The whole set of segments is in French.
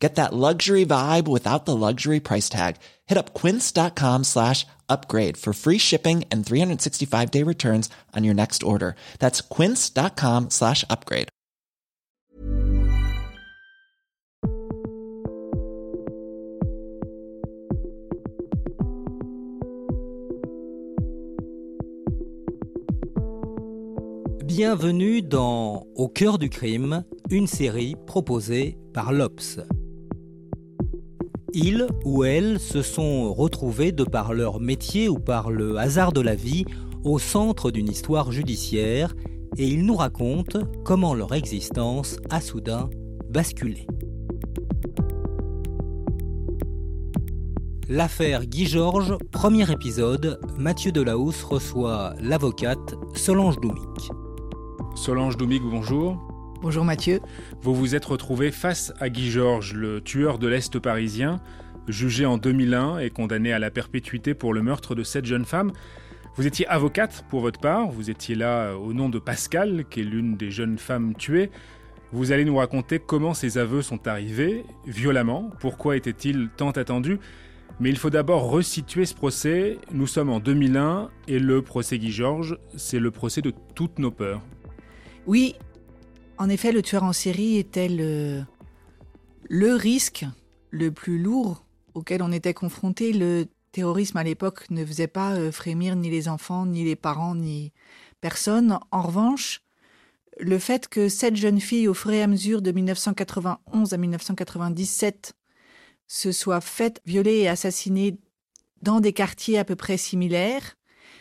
Get that luxury vibe without the luxury price tag. Hit up quince.com slash upgrade for free shipping and 365 day returns on your next order. That's quince.com slash upgrade. Bienvenue dans Au cœur du crime, une série proposée par l'Obs. Ils ou elles se sont retrouvés de par leur métier ou par le hasard de la vie au centre d'une histoire judiciaire et ils nous racontent comment leur existence a soudain basculé. L'affaire Guy Georges, premier épisode, Mathieu Delahousse reçoit l'avocate Solange Doumic. Solange Doumig, bonjour. Bonjour Mathieu. Vous vous êtes retrouvé face à Guy Georges, le tueur de l'Est parisien, jugé en 2001 et condamné à la perpétuité pour le meurtre de cette jeune femme. Vous étiez avocate pour votre part, vous étiez là au nom de Pascal, qui est l'une des jeunes femmes tuées. Vous allez nous raconter comment ces aveux sont arrivés, violemment, pourquoi était-il tant attendu. Mais il faut d'abord resituer ce procès. Nous sommes en 2001 et le procès Guy Georges, c'est le procès de toutes nos peurs. Oui, en effet, le tueur en série était le, le risque le plus lourd auquel on était confronté. Le terrorisme à l'époque ne faisait pas euh, frémir ni les enfants, ni les parents, ni personne. En revanche, le fait que cette jeune fille, au fur et à mesure de 1991 à 1997, se soit faite violer et assassiner dans des quartiers à peu près similaires,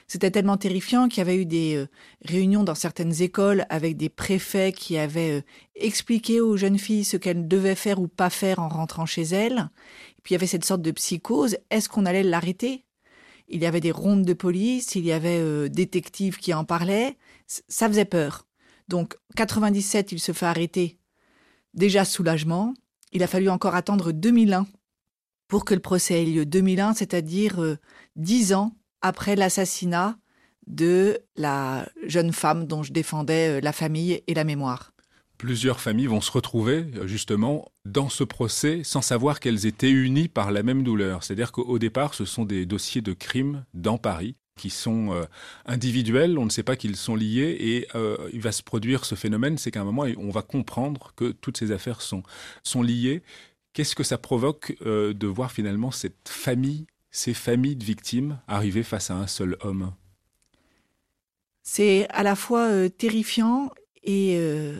c'était tellement terrifiant qu'il y avait eu des euh, réunions dans certaines écoles avec des préfets qui avaient euh, expliqué aux jeunes filles ce qu'elles devaient faire ou pas faire en rentrant chez elles. Et puis il y avait cette sorte de psychose. Est-ce qu'on allait l'arrêter? Il y avait des rondes de police, il y avait euh, détectives qui en parlaient. Ça faisait peur. Donc 97, il se fait arrêter. Déjà soulagement. Il a fallu encore attendre 2001 pour que le procès ait lieu. 2001, c'est-à-dire dix ans après l'assassinat de la jeune femme dont je défendais euh, la famille et la mémoire. Plusieurs familles vont se retrouver euh, justement dans ce procès sans savoir qu'elles étaient unies par la même douleur. C'est-à-dire qu'au départ, ce sont des dossiers de crimes dans Paris qui sont euh, individuels, on ne sait pas qu'ils sont liés, et il va se produire ce phénomène, c'est qu'à un moment, on va comprendre que toutes ces affaires sont, sont liées. Qu'est-ce que ça provoque de voir finalement cette famille ces familles de victimes arrivées face à un seul homme C'est à la fois euh, terrifiant et euh,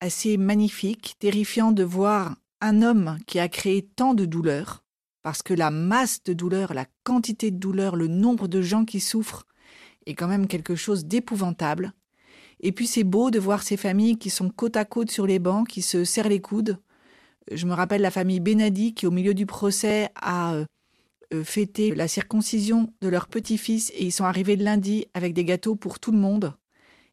assez magnifique, terrifiant de voir un homme qui a créé tant de douleurs, parce que la masse de douleurs, la quantité de douleurs, le nombre de gens qui souffrent est quand même quelque chose d'épouvantable. Et puis c'est beau de voir ces familles qui sont côte à côte sur les bancs, qui se serrent les coudes. Je me rappelle la famille Benadi qui, au milieu du procès, a euh, fêter la circoncision de leur petit-fils et ils sont arrivés le lundi avec des gâteaux pour tout le monde.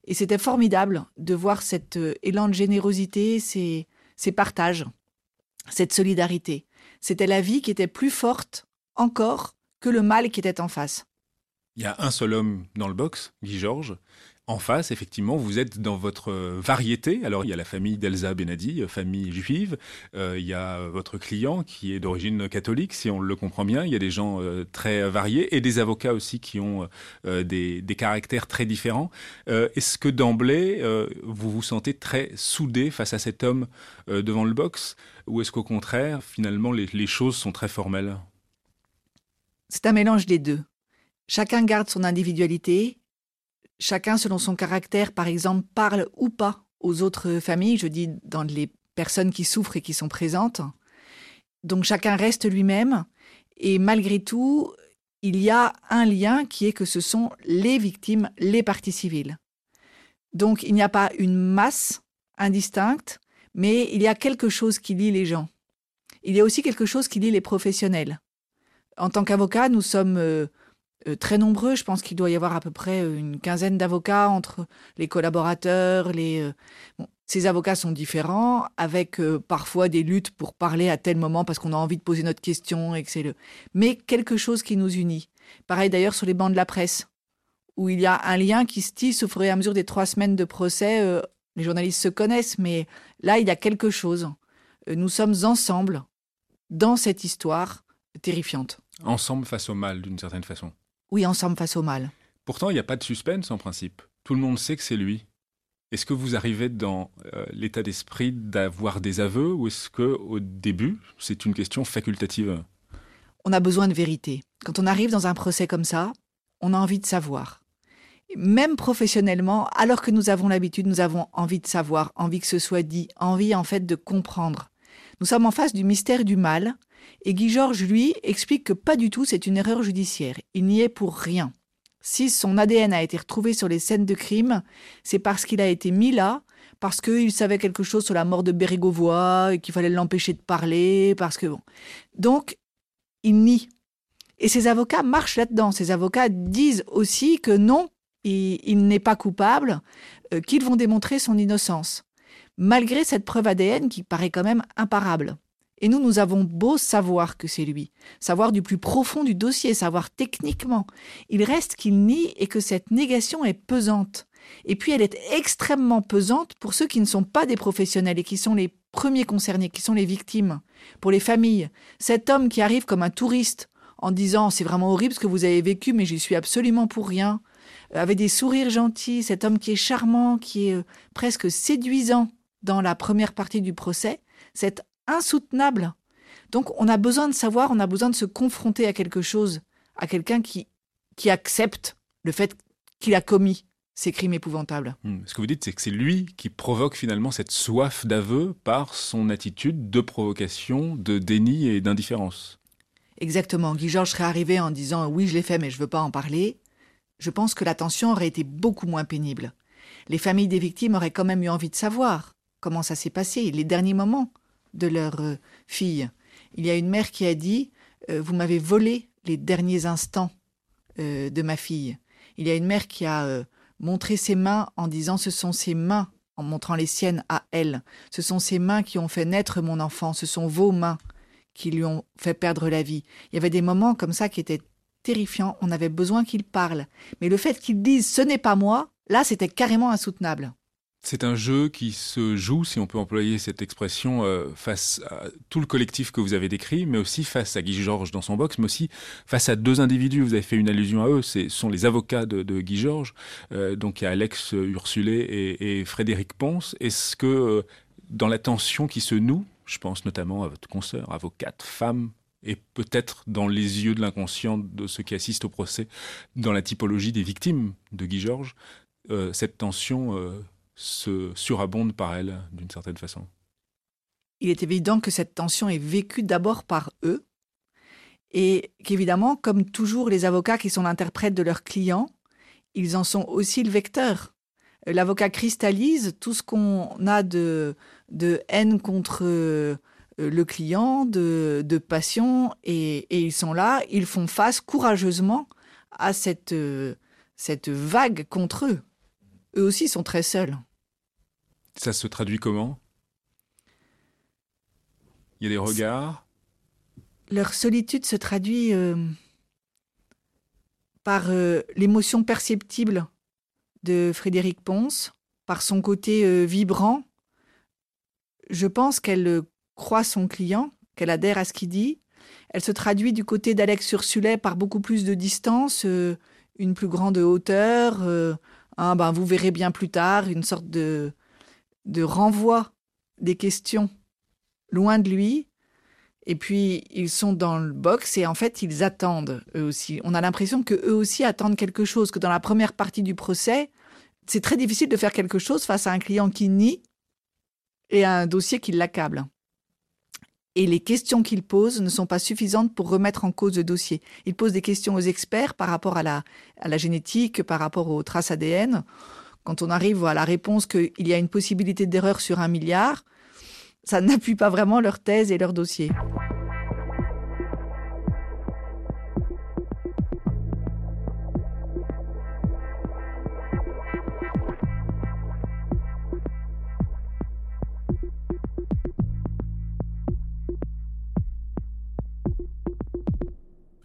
Et c'était formidable de voir cet euh, élan de générosité, ces, ces partages, cette solidarité. C'était la vie qui était plus forte encore que le mal qui était en face. Il y a un seul homme dans le box, Guy Georges, en face, effectivement, vous êtes dans votre euh, variété. Alors, il y a la famille d'Elsa Benadi, euh, famille juive. Euh, il y a votre client qui est d'origine catholique, si on le comprend bien. Il y a des gens très variés et des avocats aussi qui ont des, caractères très différents. Est-ce que d'emblée, vous vous sentez très soudé face à cet homme devant le box Ou est-ce qu'au contraire, finalement, les choses sont très formelles? C'est un mélange des deux. Chacun garde son individualité Chacun, selon son caractère, par exemple, parle ou pas aux autres familles, je dis dans les personnes qui souffrent et qui sont présentes. Donc chacun reste lui-même et malgré tout, il y a un lien qui est que ce sont les victimes, les parties civiles. Donc il n'y a pas une masse indistincte, mais il y a quelque chose qui lie les gens. Il y a aussi quelque chose qui lie les professionnels. En tant qu'avocat, nous sommes euh, très nombreux. Je pense qu'il doit y avoir à peu près euh, une quinzaine d'avocats entre les collaborateurs. Les, euh, ces avocats sont différents, avec parfois des luttes pour parler à tel moment parce qu'on a envie de poser notre question et. Mais quelque chose qui nous unit. Pareil d'ailleurs sur les bancs de la presse, où il y a un lien qui se tisse au fur et à mesure des trois semaines de procès. les journalistes se connaissent, mais là il y a quelque chose. nous sommes ensemble dans cette histoire terrifiante. Ensemble face au mal, d'une certaine façon. Oui, ensemble face au mal. Pourtant, il n'y a pas de suspense en principe. Tout le monde sait que c'est lui. Est-ce que vous arrivez dans euh, l'état d'esprit d'avoir des aveux ou est-ce que au début, c'est une question facultative? On a besoin de vérité. Quand on arrive dans un procès comme ça, on a envie de savoir. Même professionnellement, alors que nous avons l'habitude, nous avons envie de savoir, envie que ce soit dit, envie en fait de comprendre. Nous sommes en face du mystère du mal, et Guy Georges, lui, explique que pas du tout, c'est une erreur judiciaire. Il n'y est pour rien. Si son ADN a été retrouvé sur les scènes de crime, c'est parce qu'il a été mis là, parce qu'il savait quelque chose sur la mort de Bérégovoy, et qu'il fallait l'empêcher de parler, parce que bon. Donc, il nie. Et ses avocats marchent là-dedans. Ses avocats disent aussi que non, il, n'est pas coupable, euh, qu'ils vont démontrer son innocence. Malgré cette preuve ADN qui paraît quand même imparable. Et nous, nous avons beau savoir que c'est lui, savoir du plus profond du dossier, savoir techniquement. Il reste qu'il nie et que cette négation est pesante. Et puis elle est extrêmement pesante pour ceux qui ne sont pas des professionnels et qui sont les premiers concernés, qui sont les victimes. Pour les familles, cet homme qui arrive comme un touriste en disant c'est vraiment horrible ce que vous avez vécu mais j'y suis absolument pour rien, euh, avec des sourires gentils, cet homme qui est charmant, qui est euh, presque séduisant dans la première partie du procès, cet insoutenable. Donc on a besoin de savoir, on a besoin de se confronter à quelque chose, à quelqu'un qui, qui accepte le fait qu'il a commis ces crimes épouvantables. Hmm. Ce que vous dites, c'est que c'est lui qui provoque finalement cette soif d'aveu par son attitude de provocation, de déni et d'indifférence. Exactement. Guy Georges serait arrivé en disant oui, je l'ai fait, mais je ne veux pas en parler. Je pense que l'attention aurait été beaucoup moins pénible. Les familles des victimes auraient quand même eu envie de savoir comment ça s'est passé, les derniers moments de leur euh, fille. Il y a une mère qui a dit euh, Vous m'avez volé les derniers instants euh, de ma fille. Il y a une mère qui a montré ses mains en disant Ce sont ses mains, en montrant les siennes à elle. Ce sont ses mains qui ont fait naître mon enfant. Ce sont vos mains qui lui ont fait perdre la vie. Il y avait des moments comme ça qui étaient terrifiants. On avait besoin qu'il parle. Mais le fait qu'il dise Ce n'est pas moi, là, c'était carrément insoutenable. C'est un jeu qui se joue, si on peut employer cette expression, euh, face à tout le collectif que vous avez décrit, mais aussi face à Guy Georges dans son box, mais aussi face à deux individus. Vous avez fait une allusion à eux, ce sont les avocats de, Guy Georges. Euh, donc il y a Alex Ursulé et, Frédéric Ponce. Est-ce que euh, dans la tension qui se noue, je pense notamment à votre consoeur, avocate, femme, et peut-être dans les yeux de l'inconscient de ceux qui assistent au procès, dans la typologie des victimes de Guy Georges, cette tension se surabonde par elle d'une certaine façon. Il est évident que cette tension est vécue d'abord par eux et qu'évidemment, comme toujours les avocats qui sont l'interprète de leurs clients, ils en sont aussi le vecteur. L'avocat cristallise tout ce qu'on a de, de, haine contre euh, le client, de, de passion, et, et, ils sont là, ils font face courageusement à cette, euh, cette vague contre eux. Eux aussi sont très seuls. Ça se traduit comment? Il y a des regards? Leur solitude se traduit euh, par euh, l'émotion perceptible de Frédéric Ponce, par son côté euh, vibrant. Je pense qu'elle croit son client, qu'elle adhère à ce qu'il dit. Elle se traduit du côté d'Alex Ursulet par beaucoup plus de distance, une plus grande hauteur. Ben, vous verrez bien plus tard, une sorte de, de renvoi des questions loin de lui. Et puis, ils sont dans le box et en fait, ils attendent eux aussi. On a l'impression que eux aussi attendent quelque chose, que dans la première partie du procès, c'est très difficile de faire quelque chose face à un client qui nie et à un dossier qui l'accable. Et les questions qu'il pose ne sont pas suffisantes pour remettre en cause le dossier. Il pose des questions aux experts par rapport à la, à la génétique, par rapport aux traces ADN quand on arrive à la réponse qu'il y a une possibilité d'erreur sur un milliard, ça n'appuie pas vraiment leur thèse et leur dossier.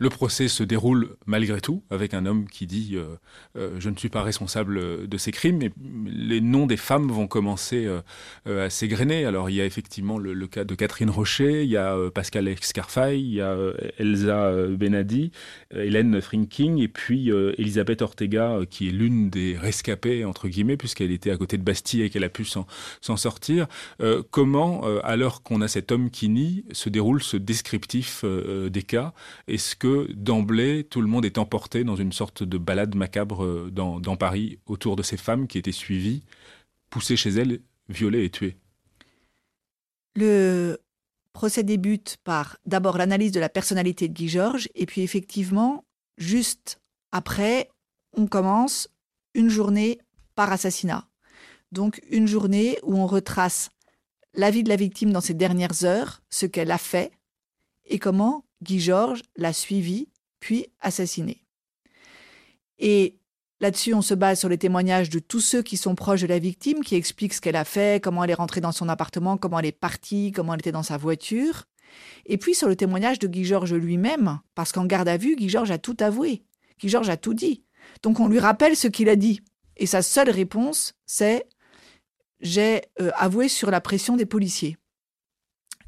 Le procès se déroule malgré tout avec un homme qui dit euh, euh, je ne suis pas responsable de ces crimes. Et les noms des femmes vont commencer euh, à s'égrener. Alors il y a effectivement le, cas de Catherine Rocher, il y a Pascal Escarfaille, il y a Elsa Benadi, Hélène Frinking et puis Elisabeth Ortega qui est l'une des rescapées entre guillemets puisqu'elle était à côté de Bastille et qu'elle a pu s'en sortir. comment, alors qu'on a cet homme qui nie, se déroule ce descriptif des cas? Est-ce que d'emblée, tout le monde est emporté dans une sorte de balade macabre euh, dans, Paris autour de ces femmes qui étaient suivies, poussées chez elles, violées et tuées. Le procès débute par d'abord l'analyse de la personnalité de Guy Georges, et puis effectivement, juste après, on commence une journée par assassinat. Donc une journée où on retrace la vie de la victime dans ses dernières heures, ce qu'elle a fait, et comment Guy Georges l'a suivi, puis assassiné. Et là-dessus, on se base sur les témoignages de tous ceux qui sont proches de la victime, qui expliquent ce qu'elle a fait, comment elle est rentrée dans son appartement, comment elle est partie, comment elle était dans sa voiture. Et puis sur le témoignage de Guy Georges lui-même, parce qu'en garde à vue, Guy Georges a tout avoué. Guy Georges a tout dit. Donc on lui rappelle ce qu'il a dit. Et sa seule réponse, c'est j'ai euh, avoué sur la pression des policiers.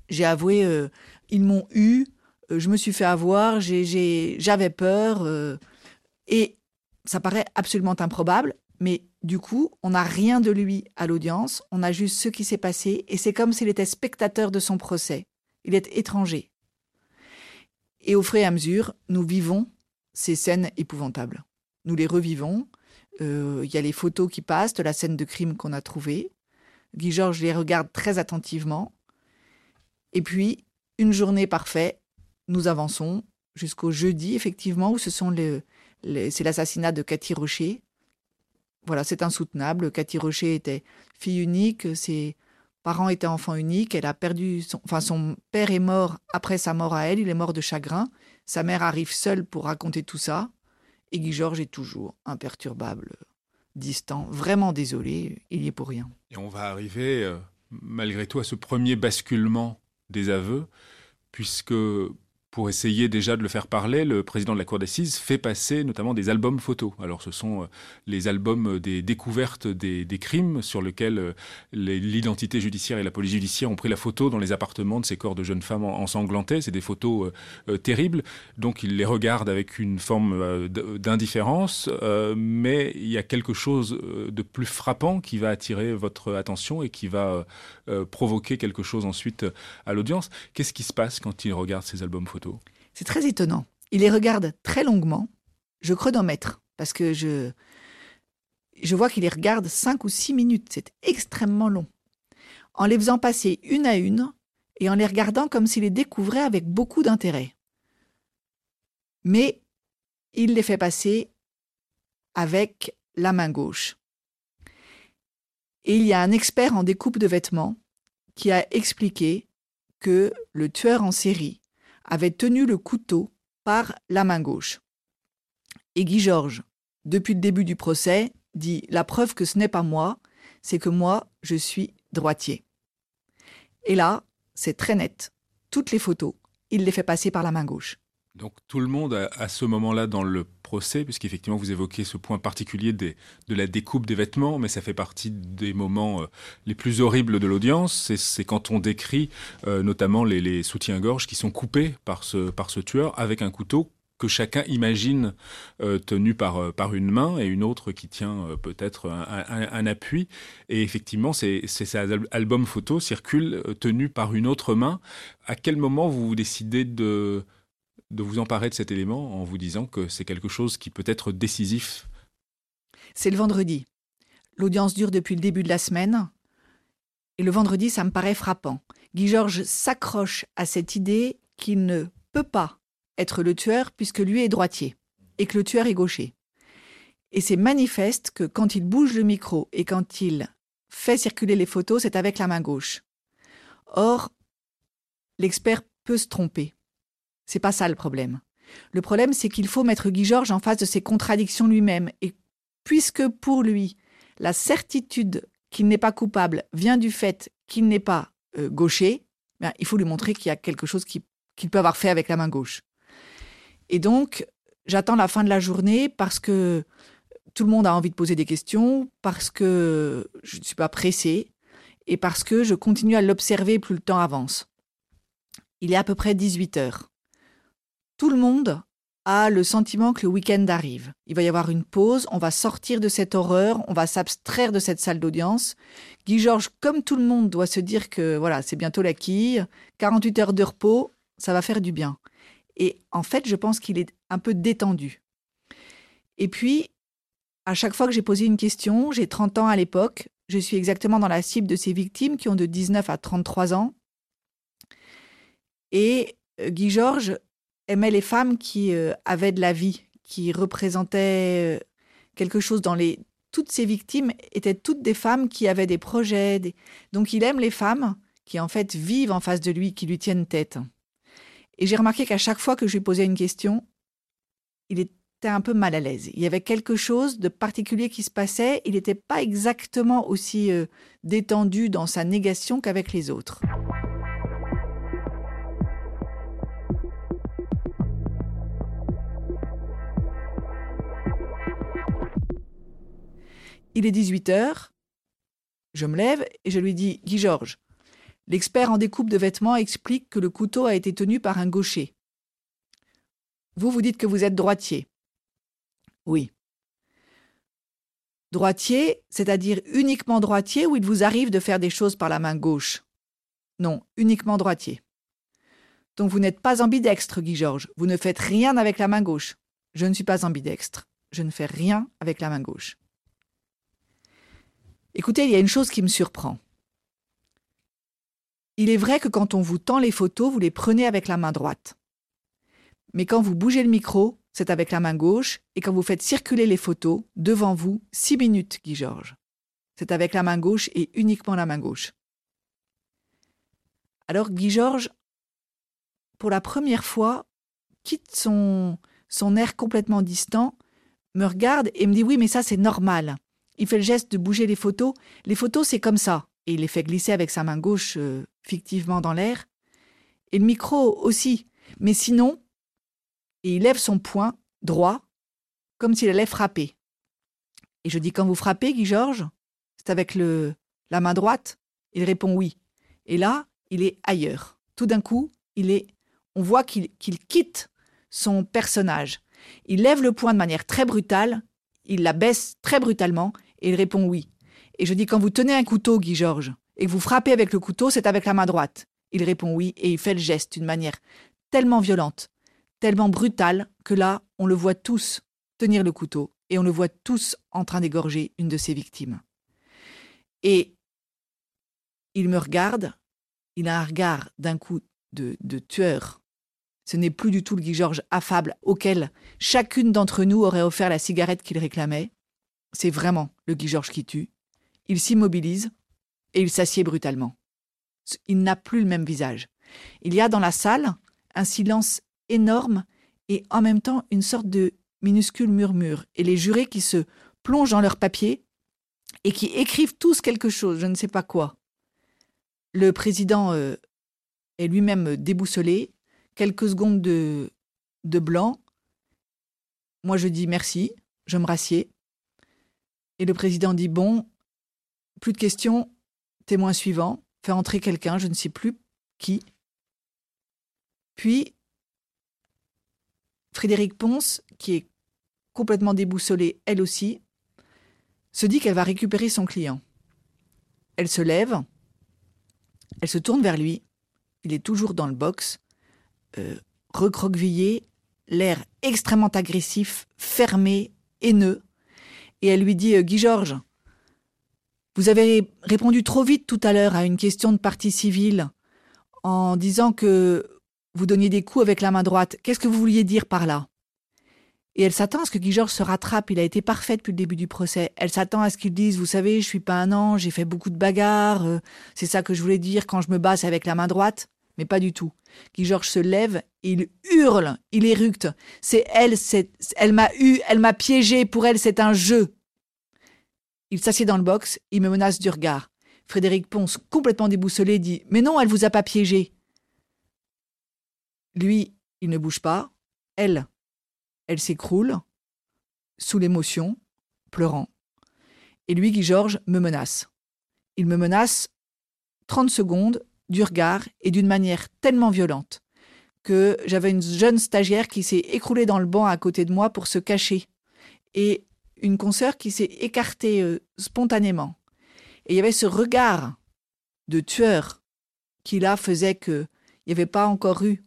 J'ai avoué, euh, ils m'ont eu, je me suis fait avoir, j'avais peur. Euh, et ça paraît absolument improbable, mais du coup, on n'a rien de lui à l'audience, on a juste ce qui s'est passé, et c'est comme s'il était spectateur de son procès. Il est étranger. Et au fur et à mesure, nous vivons ces scènes épouvantables. Nous les revivons. Euh, il y a les photos qui passent de la scène de crime qu'on a trouvée. Guy Georges les regarde très attentivement. Et puis, une journée parfaite, nous avançons jusqu'au jeudi, effectivement, où ce sont les, c'est l'assassinat de Cathy Rocher. Voilà, c'est insoutenable. Cathy Rocher était fille unique, ses parents étaient enfants uniques. Elle a perdu, son, enfin, son père est mort après sa mort à elle. Il est mort de chagrin. Sa mère arrive seule pour raconter tout ça. Et Guy Georges est toujours imperturbable, distant, vraiment désolé. Il y est pour rien. Et on va arriver, euh, malgré tout, à ce premier basculement des aveux, puisque pour essayer déjà de le faire parler, le président de la Cour d'assises fait passer notamment des albums photos. Alors ce sont euh, les albums des découvertes des, crimes sur lesquels euh, l'identité judiciaire et la police judiciaire ont pris la photo dans les appartements de ces corps de jeunes femmes ensanglantés. C'est des photos euh, terribles. Donc il les regarde avec une forme d'indifférence, mais il y a quelque chose de plus frappant qui va attirer votre attention et qui va provoquer quelque chose ensuite à l'audience. Qu'est-ce qui se passe quand il regarde ces albums photos? C'est très étonnant. Il les regarde très longuement. Je chronomètre parce que je, je vois qu'il les regarde cinq ou six minutes. C'est extrêmement long. En les faisant passer une à une et en les regardant comme s'il les découvrait avec beaucoup d'intérêt. Mais il les fait passer avec la main gauche. Et il y a un expert en découpe de vêtements qui a expliqué que le tueur en série avait tenu le couteau par la main gauche. Et Guy Georges, depuis le début du procès, dit La preuve que ce n'est pas moi, c'est que moi, je suis droitier. Et là, c'est très net. Toutes les photos, il les fait passer par la main gauche. Donc tout le monde, à, ce moment-là dans le procès, puisqu'effectivement vous évoquez ce point particulier de la découpe des vêtements, mais ça fait partie des moments euh, les plus horribles de l'audience, c'est quand on décrit euh, notamment les, soutiens-gorge qui sont coupés par ce, par ce tueur avec un couteau que chacun imagine euh, tenu par, par une main et une autre qui tient peut-être un, appui. Et effectivement, ces, ces albums photos circulent tenus par une autre main. À quel moment vous décidez de de vous emparer de cet élément en vous disant que c'est quelque chose qui peut être décisif C'est le vendredi. L'audience dure depuis le début de la semaine. Et le vendredi, ça me paraît frappant. Guy Georges s'accroche à cette idée qu'il ne peut pas être le tueur puisque lui est droitier et que le tueur est gaucher. Et c'est manifeste que quand il bouge le micro et quand il fait circuler les photos, c'est avec la main gauche. Or, l'expert peut se tromper. C'est pas ça le problème. Le problème, c'est qu'il faut mettre Guy Georges en face de ses contradictions lui-même. Et puisque pour lui, la certitude qu'il n'est pas coupable vient du fait qu'il n'est pas euh, gaucher, ben, il faut lui montrer qu'il y a quelque chose qu'il peut avoir fait avec la main gauche. Et donc, j'attends la fin de la journée parce que tout le monde a envie de poser des questions, parce que je ne suis pas pressée et parce que je continue à l'observer plus le temps avance. Il est à peu près 18 heures. Tout le monde a le sentiment que le week-end arrive. Il va y avoir une pause, on va sortir de cette horreur, on va s'abstraire de cette salle d'audience. Guy Georges, comme tout le monde, doit se dire que voilà, c'est bientôt la quille, 48 heures de repos, ça va faire du bien. Et en fait, je pense qu'il est un peu détendu. Et puis, à chaque fois que j'ai posé une question, j'ai 30 ans à l'époque, je suis exactement dans la cible de ces victimes qui ont de 19 à 33 ans. Et euh, Guy Georges aimait les femmes qui euh, avaient de la vie, qui représentaient euh, quelque chose dans les... Toutes ces victimes étaient toutes des femmes qui avaient des projets. Donc il aime les femmes qui en fait vivent en face de lui, qui lui tiennent tête. Et j'ai remarqué qu'à chaque fois que je lui posais une question, il était un peu mal à l'aise. Il y avait quelque chose de particulier qui se passait. Il n'était pas exactement aussi euh, détendu dans sa négation qu'avec les autres. Il est 18h. Je me lève et je lui dis Guy Georges, l'expert en découpe de vêtements explique que le couteau a été tenu par un gaucher. Vous, vous dites que vous êtes droitier. Oui. Droitier, c'est-à-dire uniquement droitier ou il vous arrive de faire des choses par la main gauche? Non, uniquement droitier. Donc vous n'êtes pas ambidextre, Guy Georges. Vous ne faites rien avec la main gauche. Je ne suis pas ambidextre. Je ne fais rien avec la main gauche. Écoutez, il y a une chose qui me surprend. Il est vrai que quand on vous tend les photos, vous les prenez avec la main droite. Mais quand vous bougez le micro, c'est avec la main gauche, et quand vous faites circuler les photos, devant vous, six minutes, Guy Georges. C'est avec la main gauche et uniquement la main gauche. Alors Guy Georges, pour la première fois, quitte son, son air complètement distant, me regarde et me dit oui mais ça c'est normal. Il fait le geste de bouger les photos. Les photos c'est comme ça. Et il les fait glisser avec sa main gauche euh, fictivement dans l'air. Et le micro aussi. Mais sinon, et il lève son poing droit, comme s'il allait frapper. Et je dis Quand vous frappez, Guy Georges C'est avec le, la main droite Il répond oui. Et là, il est ailleurs. Tout d'un coup, il est, on voit qu'il quitte son personnage. Il lève le poing de manière très brutale, il la baisse très brutalement, et il répond oui. Et je dis Quand vous tenez un couteau, Guy Georges, et que vous frappez avec le couteau, c'est avec la main droite. Il répond oui, et il fait le geste d'une manière tellement violente, tellement brutal que là, on le voit tous tenir le couteau et on le voit tous en train d'égorger une de ses victimes. Et il me regarde, il a un regard d'un coup de, de tueur. Ce n'est plus du tout le Guy Georges affable auquel chacune d'entre nous aurait offert la cigarette qu'il réclamait. C'est vraiment le Guy Georges qui tue. Il s'immobilise et il s'assied brutalement. Il n'a plus le même visage. Il y a dans la salle un silence énorme et en même temps une sorte de minuscule murmure. Et les jurés qui se plongent dans leur papier et qui écrivent tous quelque chose, je ne sais pas quoi. Le président euh, est lui-même déboussolé, quelques secondes de, blanc. Moi, je dis merci, je me rassieds. Et le président dit Bon, plus de questions, témoin suivant, fait entrer quelqu'un, je ne sais plus qui. Puis, Frédéric Ponce, qui est complètement déboussolée elle aussi, se dit qu'elle va récupérer son client. Elle se lève, elle se tourne vers lui, il est toujours dans le box, euh, recroquevillé, l'air extrêmement agressif, fermé, haineux, et elle lui dit euh, Guy Georges, vous avez répondu trop vite tout à l'heure à une question de partie civile en disant que vous donniez des coups avec la main droite. Qu'est-ce que vous vouliez dire par là? Et elle s'attend à ce que Guy Georges se rattrape. Il a été parfait depuis le début du procès. Elle s'attend à ce qu'il dise, vous savez, je suis pas un ange, j'ai fait beaucoup de bagarres. Euh, c'est ça que je voulais dire quand je me bats, avec la main droite. Mais pas du tout. Guy Georges se lève, il hurle, il éructe. C'est elle, c'est, elle m'a eu, elle m'a piégé. Pour elle, c'est un jeu. Il s'assied dans le box, il me menace du regard. Frédéric Ponce, complètement déboussolé, dit Mais non, elle vous a pas piégé. Lui, il ne bouge pas. Elle, elle s'écroule, sous l'émotion, pleurant. Et lui, Guy Georges, me menace. Il me menace 30 secondes du regard et d'une manière tellement violente que j'avais une jeune stagiaire qui s'est écroulée dans le banc à côté de moi pour se cacher et une consoeur qui s'est écartée euh, spontanément. Et il y avait ce regard de tueur qui là faisait que il n'y avait pas encore eu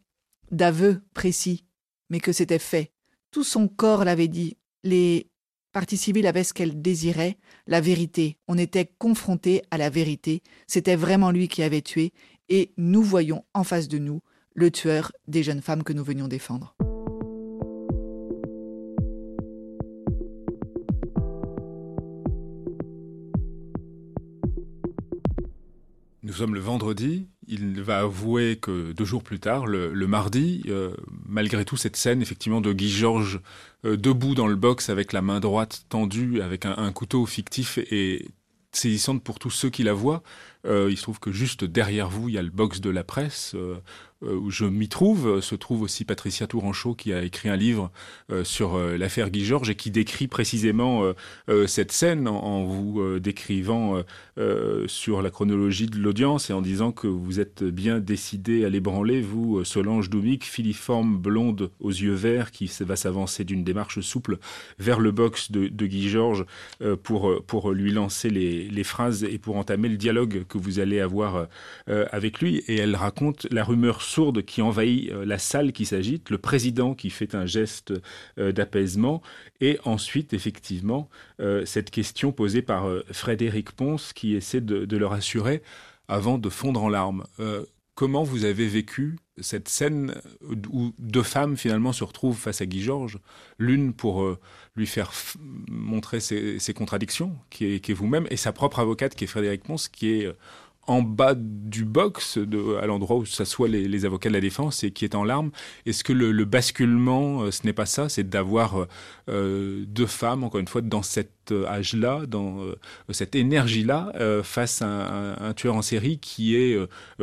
d'aveu précis, mais que c'était fait. Tout son corps l'avait dit. Les parties civiles avaient ce qu'elles désiraient, la vérité. On était confronté à la vérité. C'était vraiment lui qui avait tué, et nous voyons en face de nous le tueur des jeunes femmes que nous venions défendre. Sommes le vendredi, il va avouer que deux jours plus tard, le, mardi, euh, malgré tout cette scène effectivement de Guy Georges euh, debout dans le box avec la main droite tendue, avec un, couteau fictif et saisissante pour tous ceux qui la voient, euh, il se trouve que juste derrière vous, il y a le box de la presse. Euh, où je m'y trouve, se trouve aussi Patricia Touranchot qui a écrit un livre euh, sur euh, l'affaire Guy Georges et qui décrit précisément cette scène en, vous décrivant sur la chronologie de l'audience et en disant que vous êtes bien décidé à l'ébranler, vous, Solange Doumic, filiforme blonde aux yeux verts qui va s'avancer d'une démarche souple vers le box de, Guy Georges pour, lui lancer les, phrases et pour entamer le dialogue que vous allez avoir avec lui. Et elle raconte la rumeur sourde qui envahit euh, la salle qui s'agite, le président qui fait un geste euh, d'apaisement, et ensuite, effectivement, euh, cette question posée par Frédéric Ponce qui essaie de, le rassurer avant de fondre en larmes. Comment vous avez vécu cette scène où deux femmes finalement se retrouvent face à Guy Georges, l'une pour lui faire montrer ses, contradictions, qui est, vous-même, et sa propre avocate qui est Frédéric Ponce, qui est en bas du box, à l'endroit où s'assoient les, les avocats de la défense et qui est en larmes. Est-ce que le, basculement, euh, ce n'est pas ça, c'est d'avoir euh, deux femmes, encore une fois, dans euh, âge-là, dans cette énergie-là, face à un, tueur en série qui est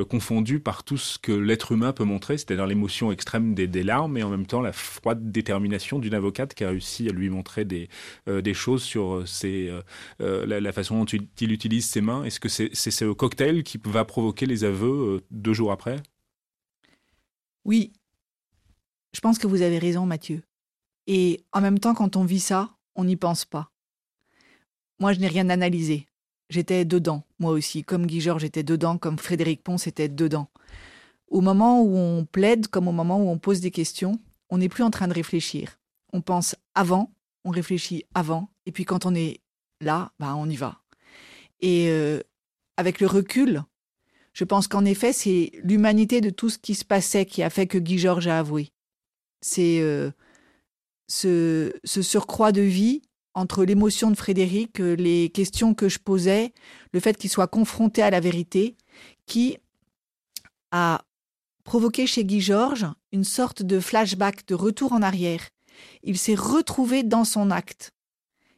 confondu par tout ce que l'être humain peut montrer, c'est-à-dire l'émotion extrême des, larmes et en même temps la froide détermination d'une avocate qui a réussi à lui montrer des, des choses sur ses, la, façon dont il utilise ses mains. Est-ce que c'est ce cocktail qui va provoquer les aveux euh, deux jours après? Oui, je pense que vous avez raison, Mathieu. Et en même temps, quand on vit ça, on n'y pense pas. Moi, je n'ai rien analysé. J'étais dedans, moi aussi. Comme Guy Georges était dedans, comme Frédéric Ponce était dedans. Au moment où on plaide, comme au moment où on pose des questions, on n'est plus en train de réfléchir. On pense avant, on réfléchit avant, et puis quand on est là, bah, on y va. Et euh, avec le recul, je pense qu'en effet, c'est l'humanité de tout ce qui se passait qui a fait que Guy Georges a avoué. C'est euh, ce, surcroît de vie entre l'émotion de Frédéric, euh, les questions que je posais, le fait qu'il soit confronté à la vérité, qui a provoqué chez Guy Georges une sorte de flashback, de retour en arrière. Il s'est retrouvé dans son acte.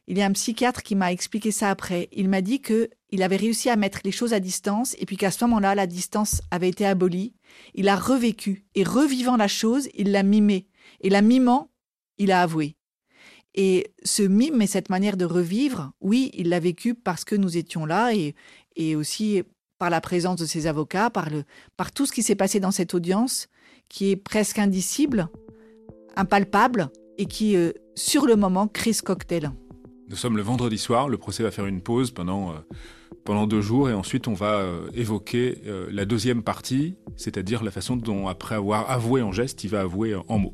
Il y a un psychiatre qui m'a expliqué ça après. Il m'a dit que il avait réussi à mettre les choses à distance et puis qu'à ce moment-là, la distance avait été abolie. Il a revécu et revivant la chose, il l'a mimé. Et la mimant, il a avoué. Et ce mime et cette manière de revivre, oui, il l'a vécu parce que nous étions là et, aussi par la présence de ses avocats, par, le, par tout ce qui s'est passé dans cette audience qui est presque indicible, impalpable et qui, euh, sur le moment, crée ce cocktail. Nous sommes le vendredi soir, le procès va faire une pause pendant, euh, pendant deux jours et ensuite on va euh, évoquer la deuxième partie, c'est-à-dire la façon dont, après avoir avoué en geste, il va avouer en mots.